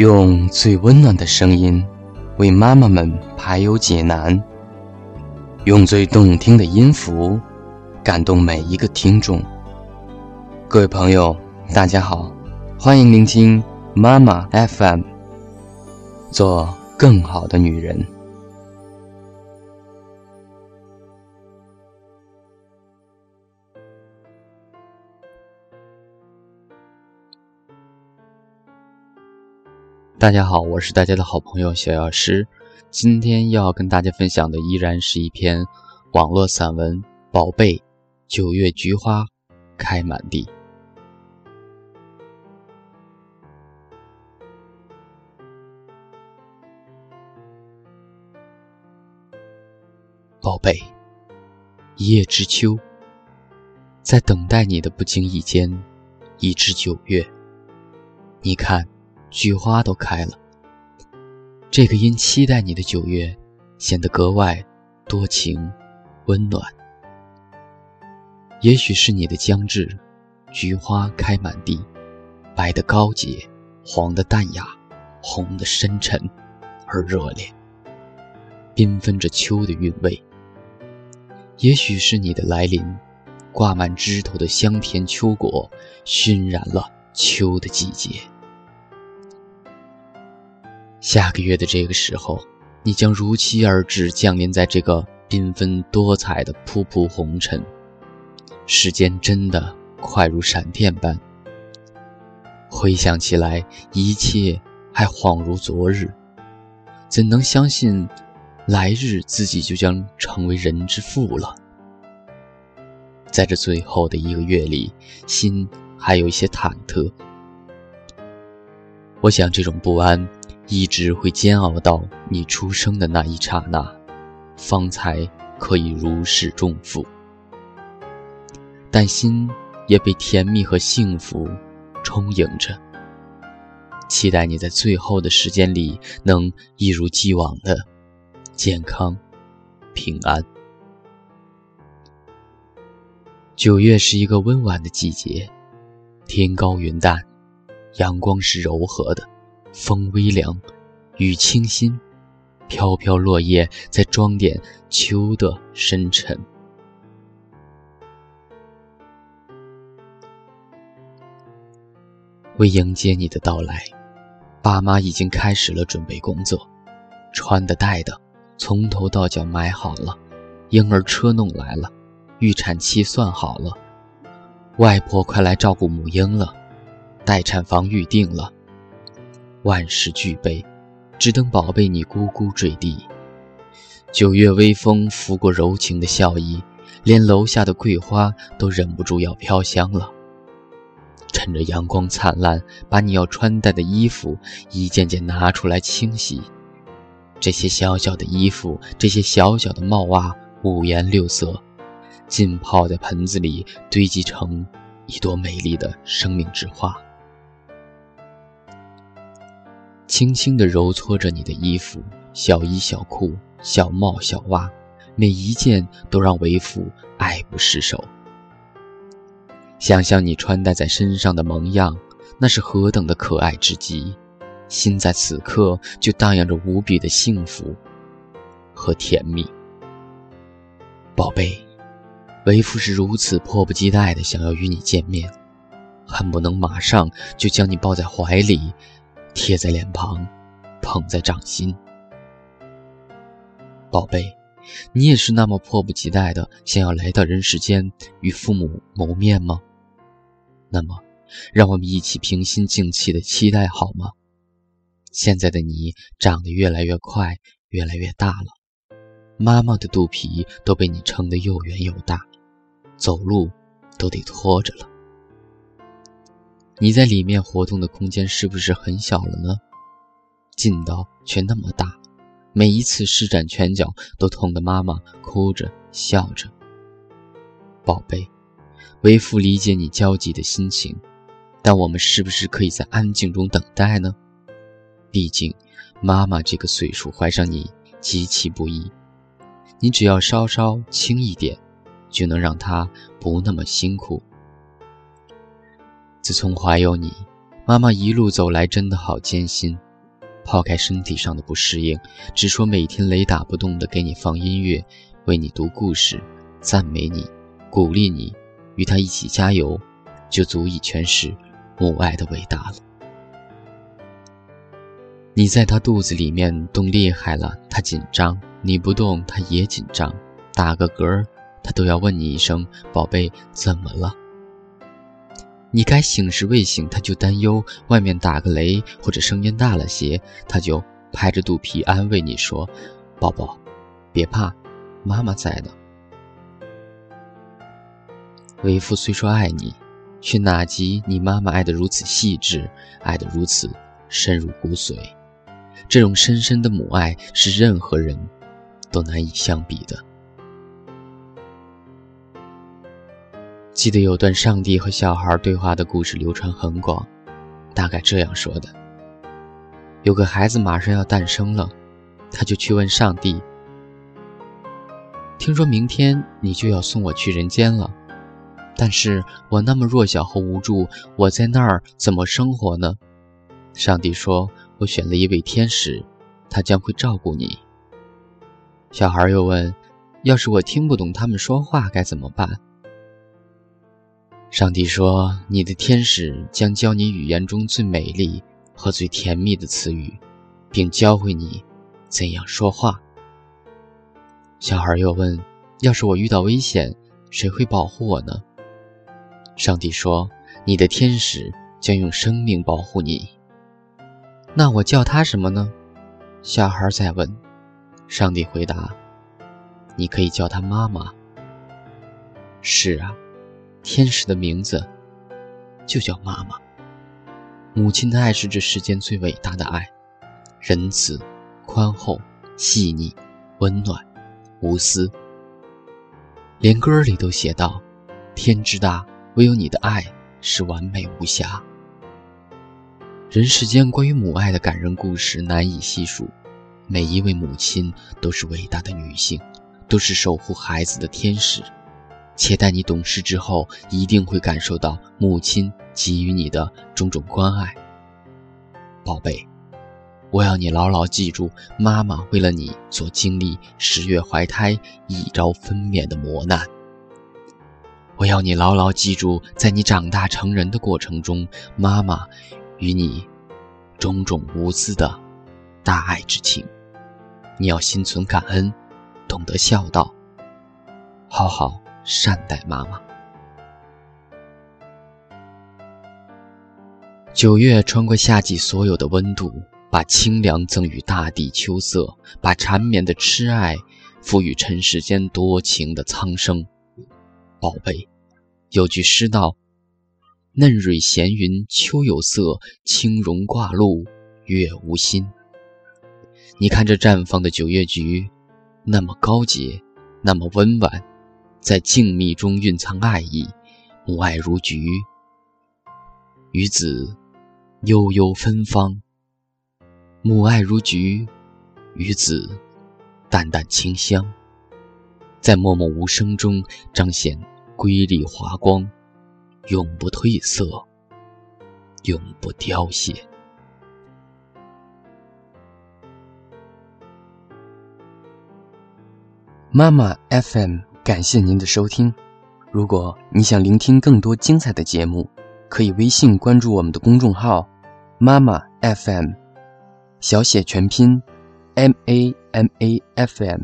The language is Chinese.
用最温暖的声音，为妈妈们排忧解难；用最动听的音符，感动每一个听众。各位朋友，大家好，欢迎聆听妈妈 FM，做更好的女人。大家好，我是大家的好朋友小药师。今天要跟大家分享的依然是一篇网络散文《宝贝，九月菊花开满地》。宝贝，一叶知秋，在等待你的不经意间，已至九月。你看。菊花都开了，这个因期待你的九月，显得格外多情、温暖。也许是你的将至，菊花开满地，白的高洁，黄的淡雅，红的深沉而热烈，缤纷着秋的韵味。也许是你的来临，挂满枝头的香甜秋果，熏染了秋的季节。下个月的这个时候，你将如期而至，降临在这个缤纷多彩的瀑布红尘。时间真的快如闪电般，回想起来，一切还恍如昨日。怎能相信，来日自己就将成为人之父了？在这最后的一个月里，心还有一些忐忑。我想，这种不安。一直会煎熬到你出生的那一刹那，方才可以如释重负。但心也被甜蜜和幸福充盈着，期待你在最后的时间里能一如既往的健康平安。九月是一个温婉的季节，天高云淡，阳光是柔和的。风微凉，雨清新，飘飘落叶在装点秋的深沉。为迎接你的到来，爸妈已经开始了准备工作，穿的戴的从头到脚买好了，婴儿车弄来了，预产期算好了，外婆快来照顾母婴了，待产房预定了。万事俱备，只等宝贝你咕咕坠地。九月微风拂过柔情的笑意，连楼下的桂花都忍不住要飘香了。趁着阳光灿烂，把你要穿戴的衣服一件件拿出来清洗。这些小小的衣服，这些小小的帽袜，五颜六色，浸泡在盆子里，堆积成一朵美丽的生命之花。轻轻地揉搓着你的衣服，小衣小裤、小帽小袜，每一件都让为父爱不释手。想象你穿戴在身上的模样，那是何等的可爱之极，心在此刻就荡漾着无比的幸福和甜蜜。宝贝，为父是如此迫不及待的想要与你见面，恨不能马上就将你抱在怀里。贴在脸庞，捧在掌心，宝贝，你也是那么迫不及待的想要来到人世间与父母谋面吗？那么，让我们一起平心静气的期待好吗？现在的你长得越来越快，越来越大了，妈妈的肚皮都被你撑得又圆又大，走路都得拖着了。你在里面活动的空间是不是很小了呢？劲道却那么大，每一次施展拳脚都痛得妈妈哭着笑着。宝贝，为父理解你焦急的心情，但我们是不是可以在安静中等待呢？毕竟，妈妈这个岁数怀上你极其不易，你只要稍稍轻一点，就能让她不那么辛苦。自从怀有你，妈妈一路走来真的好艰辛，抛开身体上的不适应，只说每天雷打不动的给你放音乐，为你读故事，赞美你，鼓励你，与他一起加油，就足以诠释母爱的伟大了。你在他肚子里面动厉害了，他紧张；你不动，他也紧张。打个嗝，他都要问你一声：“宝贝，怎么了？”你该醒时未醒，他就担忧外面打个雷或者声音大了些，他就拍着肚皮安慰你说：“宝宝，别怕，妈妈在呢。”为父虽说爱你，却哪及你妈妈爱得如此细致，爱得如此深入骨髓。这种深深的母爱是任何人都难以相比的。记得有段上帝和小孩对话的故事流传很广，大概这样说的：有个孩子马上要诞生了，他就去问上帝：“听说明天你就要送我去人间了，但是我那么弱小和无助，我在那儿怎么生活呢？”上帝说：“我选了一位天使，他将会照顾你。”小孩又问：“要是我听不懂他们说话该怎么办？”上帝说：“你的天使将教你语言中最美丽和最甜蜜的词语，并教会你怎样说话。”小孩又问：“要是我遇到危险，谁会保护我呢？”上帝说：“你的天使将用生命保护你。”那我叫他什么呢？小孩再问。上帝回答：“你可以叫他妈妈。”是啊。天使的名字就叫妈妈。母亲的爱是这世间最伟大的爱，仁慈、宽厚、细腻、温暖、无私。连歌里都写道：“天之大，唯有你的爱是完美无瑕。”人世间关于母爱的感人故事难以细数，每一位母亲都是伟大的女性，都是守护孩子的天使。且待你懂事之后，一定会感受到母亲给予你的种种关爱。宝贝，我要你牢牢记住，妈妈为了你所经历十月怀胎、一朝分娩的磨难。我要你牢牢记住，在你长大成人的过程中，妈妈与你种种无私的大爱之情。你要心存感恩，懂得孝道，好好。善待妈妈。九月穿过夏季所有的温度，把清凉赠予大地秋色，把缠绵的痴爱赋予尘世间多情的苍生。宝贝，有句诗道：“嫩蕊闲云秋有色，轻容挂露月无心。”你看这绽放的九月菊，那么高洁，那么温婉。在静谧中蕴藏爱意，母爱如菊，与子悠悠芬芳；母爱如菊，与子淡淡清香，在默默无声中彰显瑰丽华光，永不褪色，永不凋谢。妈妈 FM。感谢您的收听。如果你想聆听更多精彩的节目，可以微信关注我们的公众号“妈妈 FM”，小写全拼，M A M A F M。